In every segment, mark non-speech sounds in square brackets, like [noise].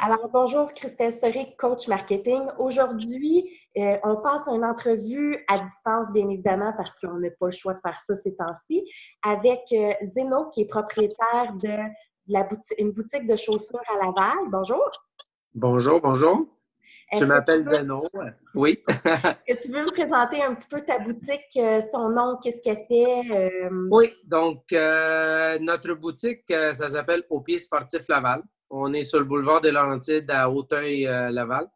Alors, bonjour, Christelle Soric, coach marketing. Aujourd'hui, euh, on passe une entrevue à distance, bien évidemment, parce qu'on n'a pas le choix de faire ça ces temps-ci, avec euh, Zeno, qui est propriétaire de la boutique, une boutique de chaussures à Laval. Bonjour. Bonjour, bonjour. Je m'appelle Zeno. Oui. [laughs] Est-ce que tu veux me présenter un petit peu ta boutique, euh, son nom, qu'est-ce qu'elle fait? Oui, donc notre boutique, ça s'appelle Au Pied Sportif Laval. On est sur le boulevard des Laurentides à Hauteuil-Laval. Euh,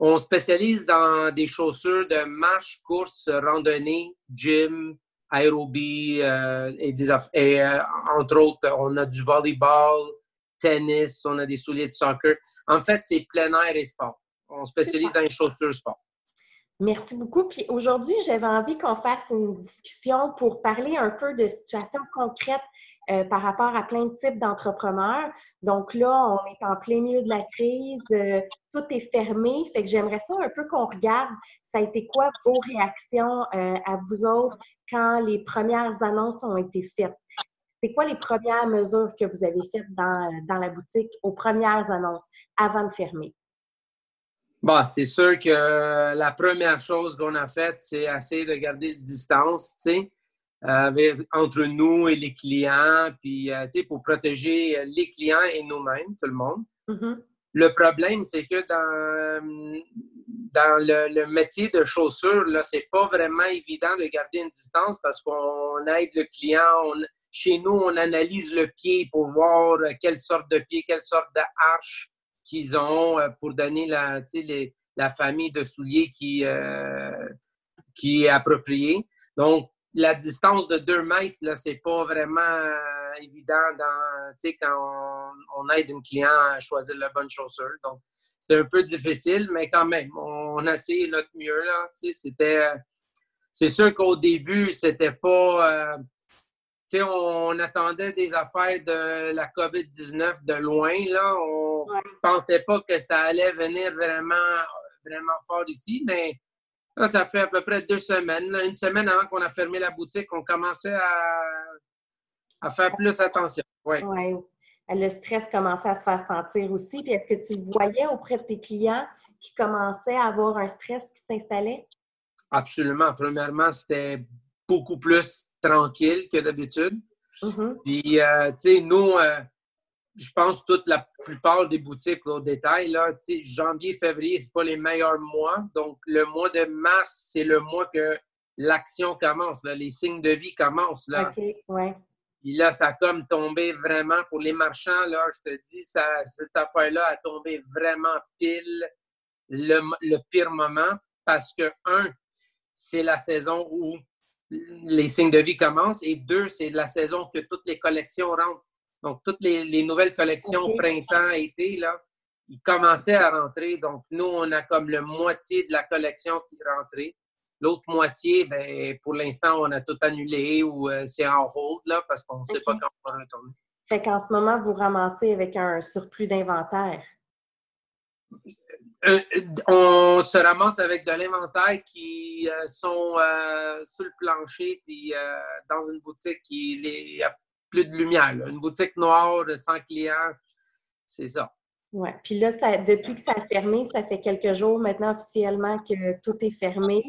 on spécialise dans des chaussures de marche, course, randonnée, gym, aérobie euh, et, des, et euh, entre autres, on a du volleyball, tennis, on a des souliers de soccer. En fait, c'est plein air et sport. On spécialise dans les chaussures sport. Merci beaucoup. Puis aujourd'hui, j'avais envie qu'on fasse une discussion pour parler un peu de situations concrètes euh, par rapport à plein de types d'entrepreneurs. Donc là, on est en plein milieu de la crise, euh, tout est fermé. Fait que j'aimerais ça un peu qu'on regarde, ça a été quoi vos réactions euh, à vous autres quand les premières annonces ont été faites? C'est quoi les premières mesures que vous avez faites dans, dans la boutique aux premières annonces avant de fermer? Bon, c'est sûr que la première chose qu'on a faite, c'est essayer de garder distance, tu sais. Euh, entre nous et les clients, puis euh, pour protéger les clients et nous-mêmes, tout le monde. Mm-hmm. Le problème, c'est que dans, dans le, métier de chaussure, là, c'est pas vraiment évident de garder une distance parce qu'on aide le client. chez nous, on analyse le pied pour voir quelle sorte de pied, quelle sorte de hache qu'ils ont euh, pour donner la, les, la famille de souliers qui, qui est appropriée. Donc, la distance de deux mètres, là, c'est pas vraiment euh, évident dans, quand on, aide un client à choisir la bonne chaussure. Donc, c'est un peu difficile, mais quand même, on, a essayé notre mieux, là. C'était... C'est sûr qu'au début, c'était pas... Euh, on, attendait des affaires de la COVID-19 de loin, là. On pensait pas que ça allait venir vraiment, vraiment fort ici, mais ça fait à peu près deux semaines. Une semaine avant qu'on a fermé la boutique, on commençait à, faire plus attention. Oui. Ouais. Le stress commençait à se faire sentir aussi. Puis est-ce que tu voyais auprès de tes clients qui commençaient à avoir un stress qui s'installait? Absolument. Premièrement, c'était beaucoup plus tranquille que d'habitude. Mm-hmm. Puis, euh, tu sais, nous, euh, je pense toute la plupart des boutiques au détail, là, janvier, février, ce pas les meilleurs mois. Donc, le mois de mars, c'est le mois que l'action commence, là, les signes de vie commencent. Là. OK, ouais. Puis là, ça a comme tombé vraiment pour les marchands, là, je te dis, ça, cette affaire-là a tombé vraiment pile le, le pire moment parce que, un, c'est la saison où les signes de vie commencent et deux, c'est la saison que toutes les collections rentrent. Donc, toutes les, nouvelles collections printemps, été, là, ils commençaient à rentrer. Donc, nous, on a comme le moitié de la collection qui est rentrée. L'autre moitié, ben, pour l'instant, on a tout annulé ou euh, c'est en hold là, parce qu'on ne sait pas quand on va retourner. Fait qu'en ce moment, vous ramassez avec un surplus d'inventaire. Euh, on se ramasse avec de l'inventaire qui euh, sont sur le plancher puis dans une boutique qui est plus de lumière. Une boutique noire de 100 clients, c'est ça. Oui. Puis là, ça, depuis que ça a fermé, ça fait quelques jours maintenant officiellement que tout est fermé.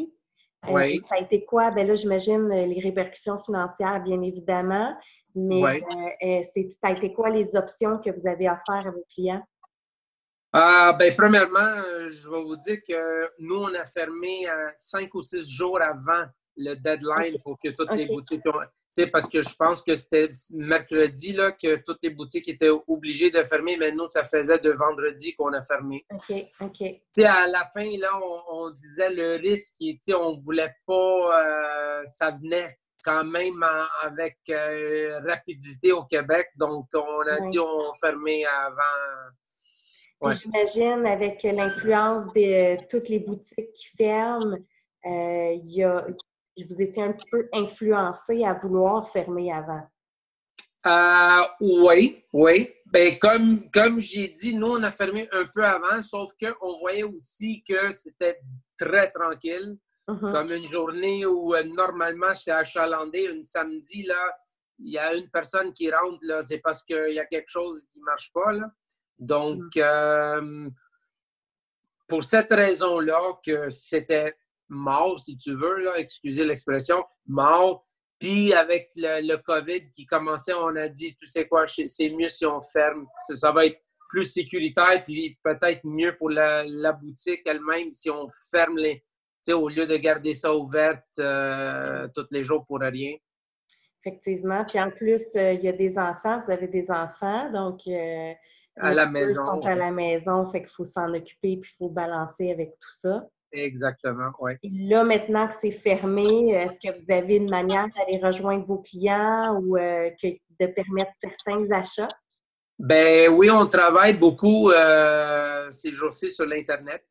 Euh, oui. ça a été quoi? Ben là, j'imagine euh, les répercussions financières, bien évidemment. Mais euh, ça a été quoi les options que vous avez offertes à vos clients? Ah, ben, premièrement, je vais vous dire que nous, on a fermé cinq ou six jours avant le deadline pour que toutes les boutiques parce que je pense que c'était mercredi là, que toutes les boutiques étaient obligées de fermer, mais nous, ça faisait de vendredi qu'on a fermé. OK, OK. à la fin, là, on, disait le risque, on ne voulait pas, euh, ça venait quand même avec euh, rapidité au Québec, donc on a dit on fermait avant. J'imagine, avec l'influence de toutes les boutiques qui ferment, euh, il y a vous étiez un petit peu influencé à vouloir fermer avant? Euh, oui, oui. Ben, comme, comme j'ai dit, nous, on a fermé un peu avant, sauf qu'on voyait aussi que c'était très tranquille. Mm-hmm. Comme une journée où euh, normalement, c'est achalandé, un samedi, là, il y a une personne qui rentre, là, c'est parce qu'il y a quelque chose qui ne marche pas. Là. Donc, mm. euh, pour cette raison-là, que c'était mort, si tu veux, là, excusez l'expression, mort. Puis avec le, COVID qui commençait, on a dit, tu sais quoi, c'est mieux si on ferme. Ça, va être plus sécuritaire, puis peut-être mieux pour la, boutique elle-même si on ferme les, au lieu de garder ça ouverte euh, tous les jours pour rien. Effectivement. Puis en plus, euh, il y a des enfants, vous avez des enfants, donc euh, à la maison. sont à la maison, fait qu'il faut s'en occuper puis il faut balancer avec tout ça. Exactement, oui. Là, maintenant que c'est fermé, est-ce que vous avez une manière d'aller rejoindre vos clients ou de permettre certains achats? Ben oui, on travaille beaucoup ces jours-ci sur l'Internet.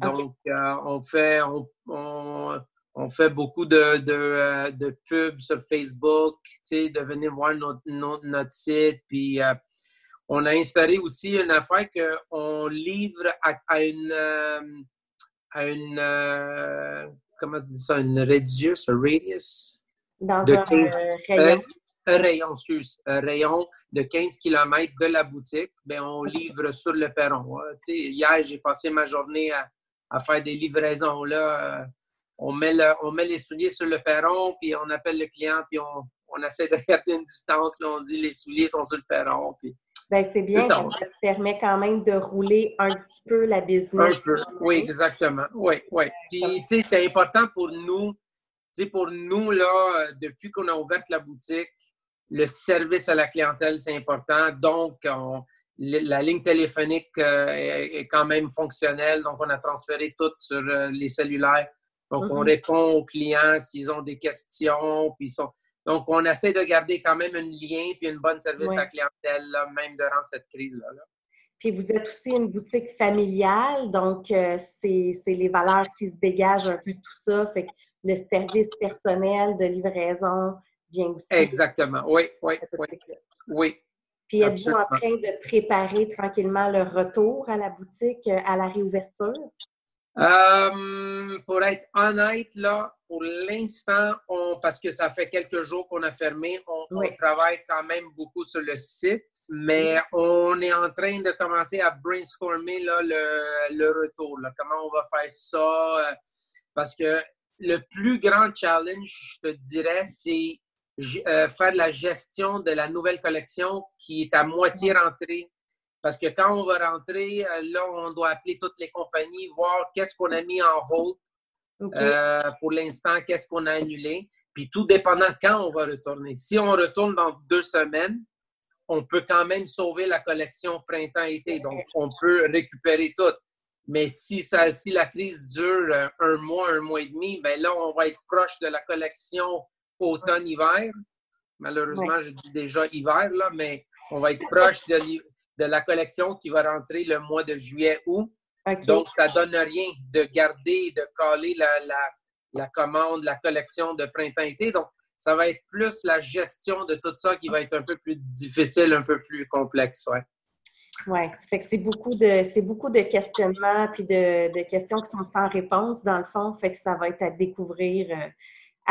Donc, euh, on, fait, on, fait beaucoup de, de, euh, de, pubs sur Facebook, de venir voir notre, notre, site. Puis, euh, on a installé aussi une affaire qu'on livre à, une, à une comment tu dis ça, une radius, un radius? Dans de un rayon. Un rayon, excuse, un rayon de 15 km de la boutique, ben on livre sur le perron. Hein. Hier, j'ai passé ma journée à, à faire des livraisons. Là, euh, on, met on met les souliers sur le perron, puis on appelle le client, puis on, on essaie de [laughs] garder une distance. Là, on dit les souliers sont sur le perron. Puis... Ben, c'est bien, ça. ça te permet quand même de rouler un petit peu la business. Un peu, oui, exactement. Oui, oui. Puis, tu sais, c'est important pour nous. Tu sais, pour nous, là, euh, depuis qu'on a ouvert la boutique, le service à la clientèle, c'est important. Donc, on, la ligne téléphonique euh, est, quand même fonctionnelle, donc on a transféré tout sur euh, les cellulaires. Donc, on mm-hmm. répond aux clients s'ils ont des questions. Puis Donc, on essaie de garder quand même un lien puis une bonne service à la clientèle, même durant cette crise-là. Puis vous êtes aussi une boutique familiale, donc euh, c'est les valeurs qui se dégagent un peu de tout ça. Fait que le service personnel de livraison vient aussi. Exactement, oui, oui, oui. Oui, puis êtes-vous en train de préparer tranquillement le retour à la boutique, euh, à la réouverture? Euh, pour être honnête, là, pour l'instant, parce que ça fait quelques jours qu'on a fermé, on, travaille quand même beaucoup sur le site, mais on est en train de commencer à brainstormer là, le, le retour. Là, comment on va faire ça? Euh, parce que le plus grand challenge, je te dirais, c'est euh, faire la gestion de la nouvelle collection qui est à moitié rentrée. Parce que quand on va rentrer, euh, là, on doit appeler toutes les compagnies, voir qu'est-ce qu'on a mis en hold euh, pour l'instant, qu'est-ce qu'on a annulé. Puis tout dépendant quand on va retourner. Si on retourne dans deux semaines, on peut quand même sauver la collection printemps-été. Donc, on peut récupérer tout. Mais si, ça, si la crise dure un mois, un mois et demi, ben là, on va être proche de la collection automne-hiver. Malheureusement, je dis déjà hiver, là, mais on va être proche de, de, la collection qui va rentrer le mois de juillet-août. Donc, ça ne donne rien de garder, de coller la, la, commande, la collection de printemps-été. Donc, ça va être plus la gestion de tout ça qui va être un peu plus difficile, un peu plus complexe. Ouais. Oui, fait que c'est beaucoup de c'est beaucoup de questionnements puis de, de, questions qui sont sans réponse dans le fond. Fait que ça va être à découvrir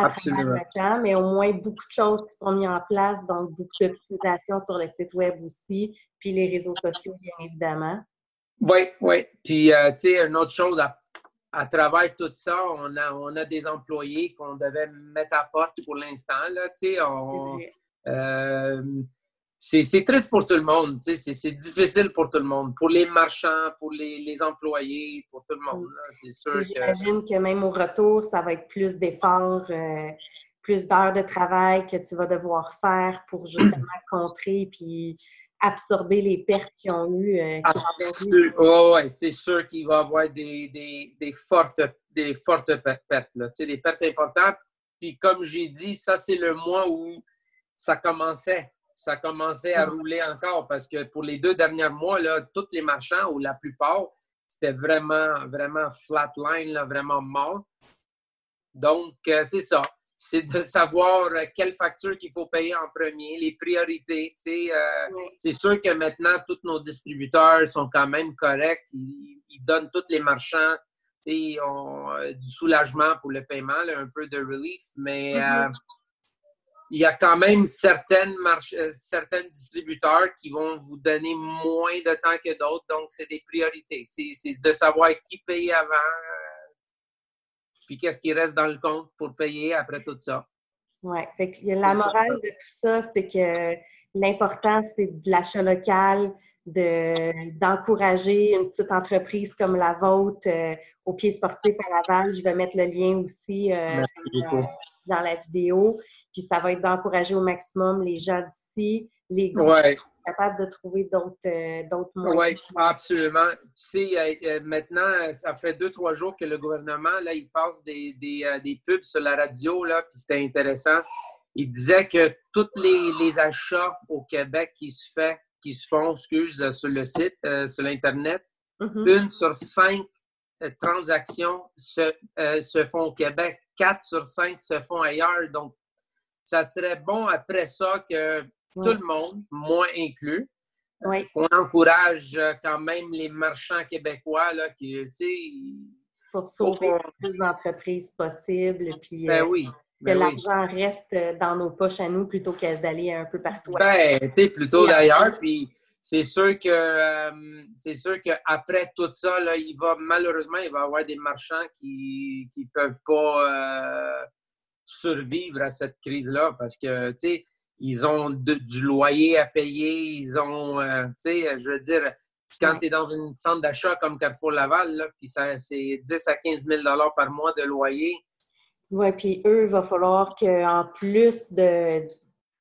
à mais au moins beaucoup de choses qui sont mises en place, donc beaucoup d'optimisation sur le site web aussi, puis les réseaux sociaux, bien évidemment. Oui, oui. Puis, euh, tu sais, une autre chose, à, travers tout ça, on a, on a des employés qu'on devait mettre à porte pour l'instant, là, tu sais, c'est triste pour tout le monde. C'est difficile pour tout le monde. Pour les marchands, pour les, employés, pour tout le monde. C'est sûr J'imagine que... même au retour, ça va être plus d'efforts, euh, plus d'heures de travail que tu vas devoir faire pour justement [clears throat] contrer puis absorber les pertes qu'ils ont eues. Euh, oui, c'est sûr qu'il va y avoir des, fortes, des fortes pertes. Là. Des pertes importantes. Puis comme j'ai dit, ça, c'est le mois où ça commençait ça commençait à rouler encore parce que pour les deux derniers mois, là, tous les marchands, ou la plupart, c'était vraiment, vraiment flatline, là, vraiment mort. Donc, euh, c'est ça. C'est de savoir euh, quelle facture qu'il faut payer en premier, les priorités. Euh, c'est sûr que maintenant, tous nos distributeurs sont quand même corrects. Ils, donnent tous les marchands ont, du soulagement pour le paiement, un peu de relief, mais mm-hmm. Il y a quand même certaines euh, certains distributeurs qui vont vous donner moins de temps que d'autres, donc c'est des priorités. C'est de savoir qui paye avant, euh, puis qu'est-ce qui reste dans le compte pour payer après tout ça. Oui, la morale de tout ça, c'est que l'important, c'est de l'achat local, d'encourager une petite entreprise comme la vôtre euh, au pied sportif à Laval. Je vais mettre le lien aussi dans la vidéo. Puis ça va être d'encourager au maximum les gens d'ici, les groupes capables de trouver d'autres euh, moyens. Oui, absolument. Tu sais, euh, euh, maintenant, ça fait deux, trois jours que le gouvernement, là, il passe des, des, pubs sur la radio, là, puis c'était intéressant. Il disait que tous les, achats au Québec qui se, fait, qui se font, excuse, sur le site, sur l'Internet, mm-hmm. une sur cinq transactions se, se font au Québec. Quatre sur cinq se font ailleurs. Donc, ça serait bon après ça que tout le monde, moi inclus, on encourage euh, quand même les marchands québécois là, qui, tu sais, pour sauver le plus d'entreprises possible, puis ben euh, oui, que ben l'argent reste dans nos poches à nous plutôt que d'aller un peu partout. Ben, tu sais, plutôt d'ailleurs, puis c'est sûr que euh, c'est sûr qu'après tout ça, là, il va malheureusement, il va y avoir des marchands qui ne peuvent pas survivre à cette crise-là parce que, tu sais, ils ont du loyer à payer, ils ont, euh, tu sais, je veux dire, quand tu es dans une centre d'achat comme Carrefour Laval, puis c'est 10 à 15 000 par mois de loyer. Oui, puis eux, il va falloir qu'en plus de,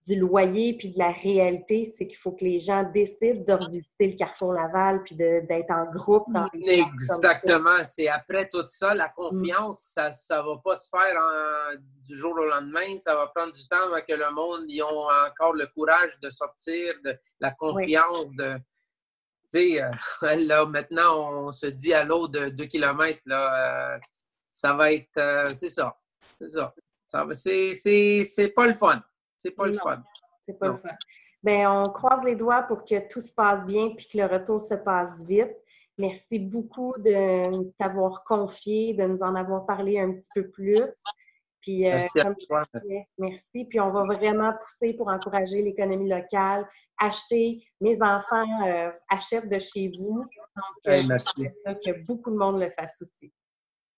du loyer puis de la réalité, c'est qu'il faut que les gens décident de revisiter le Carrefour Laval puis d'être en groupe dans les Exactement. C'est après tout ça, la confiance, ça ne va pas se faire du jour au lendemain. Ça va prendre du temps avant que le monde ait encore le courage de sortir, de la confiance de. Tu sais, euh, [laughs] là, maintenant, on se dit à l'eau de 2 km, là, euh, ça va être. Euh, c'est ça. C'est ça. ça c'est pas le fun. C'est pas le fun. C'est pas le fun. Bien, on croise les doigts pour que tout se passe bien puis que le retour se passe vite. Merci beaucoup de t'avoir confié, de nous en avoir parlé un petit peu plus. Puis, euh, merci, comme merci. Puis on va vraiment pousser pour encourager l'économie locale. Acheter, mes enfants euh, achètent de chez vous. Donc, euh, merci. que beaucoup de monde le fasse aussi.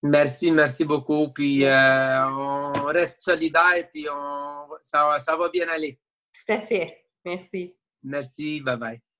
Merci, merci beaucoup. Puis euh, on reste solidaires, puis on, ça, ça va bien aller. Tout à fait. Merci. Merci. Bye bye.